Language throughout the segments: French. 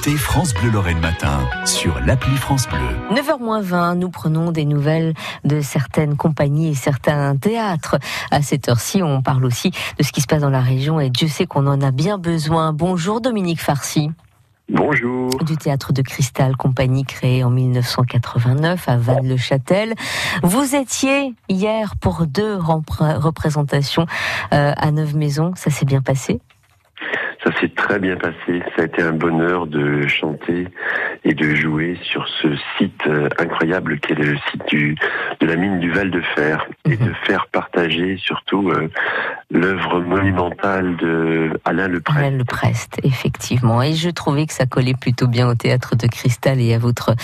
Écoutez France Bleu Lorraine Matin sur l'appli France Bleu. 9h20, nous prenons des nouvelles de certaines compagnies et certains théâtres. À cette heure-ci, on parle aussi de ce qui se passe dans la région et Dieu sait qu'on en a bien besoin. Bonjour Dominique Farcy. Bonjour. Du théâtre de Cristal, compagnie créée en 1989 à Vannes-le-Châtel. Vous étiez hier pour deux représentations euh, à Neuve Maisons. Ça s'est bien passé? Ça s'est très bien passé. Ça a été un bonheur de chanter et de jouer sur ce site euh, incroyable qui est le site du, de la mine du Val de Fer et de mhm. faire partager surtout euh, l'œuvre monumentale de Alain Leprest. Alain Leprest, effectivement. Et je trouvais que ça collait plutôt bien au théâtre de Cristal et à votre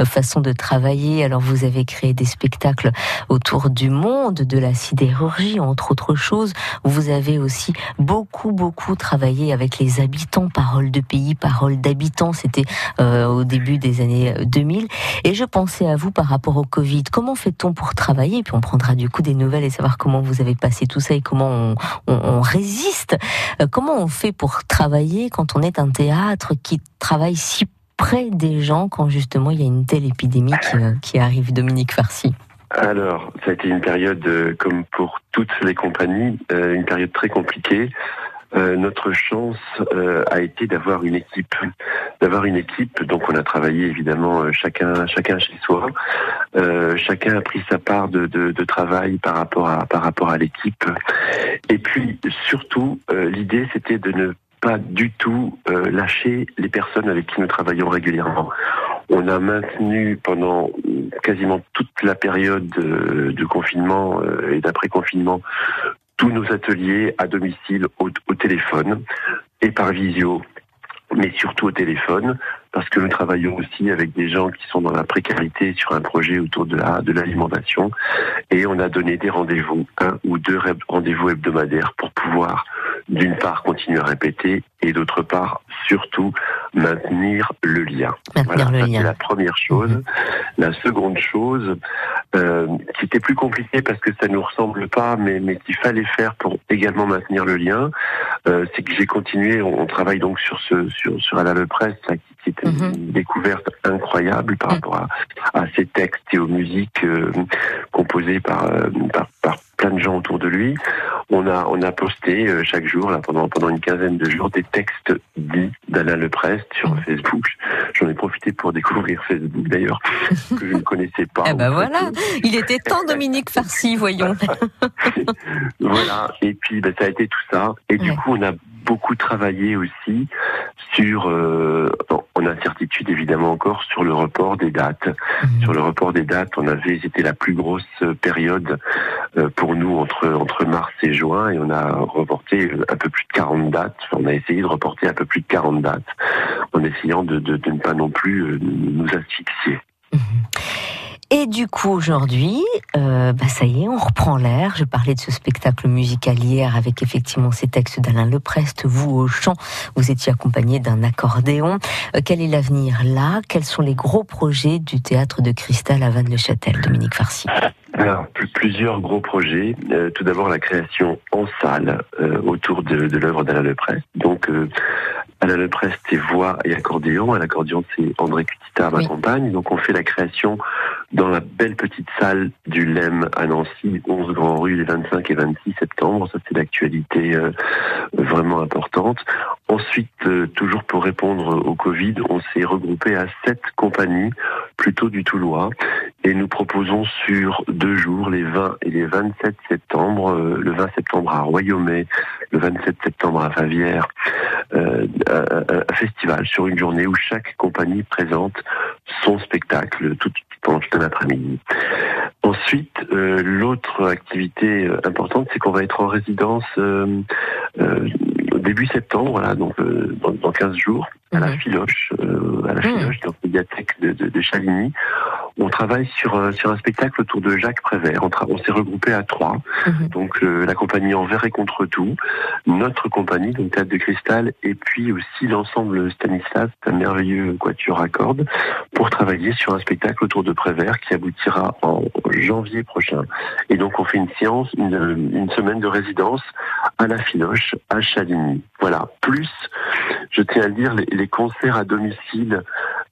euh, façon de travailler. Alors vous avez créé des spectacles autour du monde, de la sidérurgie, entre autres choses. Vous avez aussi beaucoup, beaucoup travaillé avec les habitants, paroles de pays, paroles d'habitants, c'était euh, au début des années 2000. Euh, et je pensais à vous par rapport au Covid. Comment fait-on pour travailler? Puis on prendra du coup des nouvelles et savoir comment vous avez passé tout ça et comment on, résiste. Euh, comment on fait pour travailler quand on est un théâtre qui travaille si près des gens quand justement il y a une telle épidémie qui, arrive, Dominique Farcy alors, ça a été une période, comme pour toutes les compagnies, une période très compliquée. Euh, notre chance euh, a été d'avoir une équipe, d'avoir une équipe. Donc on a travaillé évidemment euh, chacun, chacun chez soi. chacun a pris sa part de, de, de, travail par rapport à par rapport à l'équipe. Et puis surtout, l'idée c'était de ne pas du tout lâcher les personnes avec qui nous travaillons régulièrement. On a maintenu pendant quasiment toute la période de confinement et d'après-confinement tous nos ateliers à domicile au, téléphone et par visio mais surtout au téléphone, parce que nous travaillons aussi avec des gens qui sont dans la précarité sur un projet autour de la de l'alimentation, et on a donné des rendez-vous, un ou deux rendez-vous hebdomadaires pour pouvoir d'une part continuer à répéter et d'autre part surtout maintenir le lien. Maintenir le lien. C'est la première chose. Mhm. La seconde chose, euh, qui était plus compliquée parce que ça nous ressemble pas, mais, mais qu'il fallait faire pour également maintenir le lien, euh, c'est que j'ai continué. On, travaille donc sur ce sur sur Alain Le Presse, qui, était mhm. une découverte incroyable par mhm. rapport à, à ces textes et aux musiques euh, composées par, euh, par, par plein de gens autour de lui. On a on a posté euh, chaque jour là pendant pendant une quinzaine de jours des textes dits d'Alain Leprest sur mmh. Facebook. J'en ai profité pour découvrir Facebook d'ailleurs que je ne connaissais pas. Eh ben voilà, il était temps Dominique Farcy, voyons. voilà et puis ben, ça a été tout ça et du coup on a beaucoup travaillé aussi sur euh, on a incertitude évidemment encore sur le report des dates. Mmh. Sur le report des dates, on avait c'était la plus grosse période euh, pour nous entre entre mars et juin et on a reporté un peu plus de 40 dates. on a essayé de reporter un peu plus de 40 dates en essayant de, de, de ne pas non plus euh, nous asphyxier. Mmh. Et du coup, aujourd'hui, euh, bah ça y est, on reprend l'air. Je parlais de ce spectacle musical hier avec effectivement ces textes d'Alain Leprest. Vous, au chant, vous étiez accompagné d'un accordéon. Euh, quel est l'avenir là? Quels sont les gros projets du théâtre de Cristal à Vannes-le-Châtel, Dominique Farcy? Alors, plusieurs gros projets. Euh, tout d'abord, la création en salle autour de, de l'œuvre d'Alain Leprest. Donc, euh, Alain Leprest, c'est voix et accordéon. À l'accordéon, c'est André Cutita, ma compagne. Donc, on fait la création dans la belle petite salle du LEM à Nancy, 11 Grand Rue, les 25 et 26 septembre. Ça, c'est l'actualité euh, vraiment importante. Ensuite, toujours pour répondre au Covid, on s'est regroupé à sept compagnies, plutôt du Toulois. Et nous proposons sur deux jours, les 20 et les 27 septembre, euh, le 20 septembre à Royaumet, le 27 septembre à Favière, euh, un, festival sur une journée où chaque compagnie présente son spectacle tout, pendant tout un après-midi. Ensuite, euh, l'autre activité importante, c'est qu'on va être en résidence début septembre, donc dans, dans, 15 jours, à la mhm. Filoche, à la mmh. Filoche, dans la médiathèque de, de, de Chaligny On travaille sur, euh, sur un spectacle autour de Jacques Prévert. On, on s'est regroupé à trois. Mhm. Donc la compagnie Envers et contre tout, notre compagnie, donc Théâtre de Cristal, et puis aussi l'ensemble Stanislas, un merveilleux quatuor à cordes, pour travailler sur un spectacle autour de Prévert qui aboutira en janvier prochain. Et donc on fait une séance, une, une semaine de résidence à la Filoche, à Chaligny. Voilà. Plus, je tiens à le dire, les, les concerts à domicile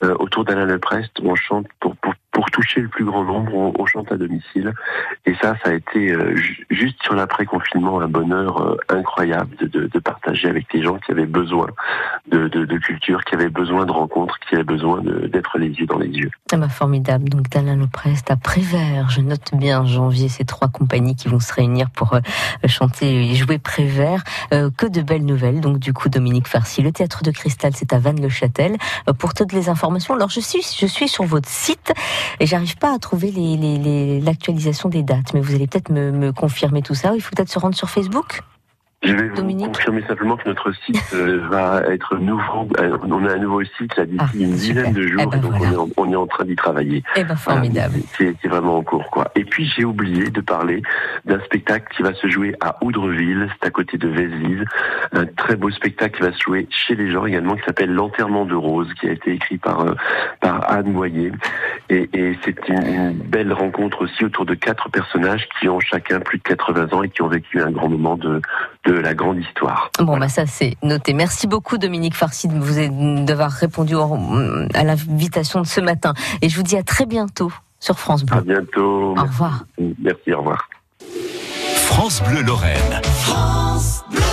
euh, autour d'Alain Leprest, on chante pour, pour pour toucher le plus grand nombre, on, chante à domicile. Et ça, ça a été euh, juste sur l'après-confinement un bonheur euh, incroyable de, de, partager avec les gens qui avaient besoin de, de, culture, qui avaient besoin de rencontres, qui avaient besoin d'être les yeux dans les yeux. Ah bah formidable. Donc d'Alain Leprest à Prévert, je note bien janvier ces trois compagnies qui vont se réunir pour euh, chanter et jouer Prévert. que de belles nouvelles. Donc du coup, Dominique Farcy, le théâtre de Cristal, c'est à Vannes-le-Châtel. pour toutes les informations, alors je suis, je suis sur votre site. Et j'arrive pas à trouver l'actualisation les, des dates, mais vous allez peut-être me, me confirmer tout ça. Il faut peut-être se rendre sur Facebook je vais vous confirmer simplement que notre site euh, va être nouveau. Euh, on a un nouveau site là d'ici ah, une dizaine de jours, eh ben, donc on, est en, on, est en, train d'y travailler. Eh ben, formidable. c'est vraiment en cours, quoi. Et puis j'ai oublié de parler d'un spectacle qui va se jouer à Oudreville, c'est à côté de Vézelise. Un très beau spectacle qui va se jouer chez les gens également, qui s'appelle L'enterrement de Rose, qui a été écrit par euh, par Anne Moyer. Et, et c'est une, une, belle rencontre aussi autour de quatre personnages qui ont chacun plus de 80 ans et qui ont vécu un grand moment de, de la grande histoire. Bon, bah ça c'est noté. Merci beaucoup Dominique Farcy de vous d'avoir répondu à l'invitation de ce matin. Et je vous dis à très bientôt sur France Bleu. À bientôt. Au revoir. Merci, au revoir. France Bleu Lorraine. France Bleu.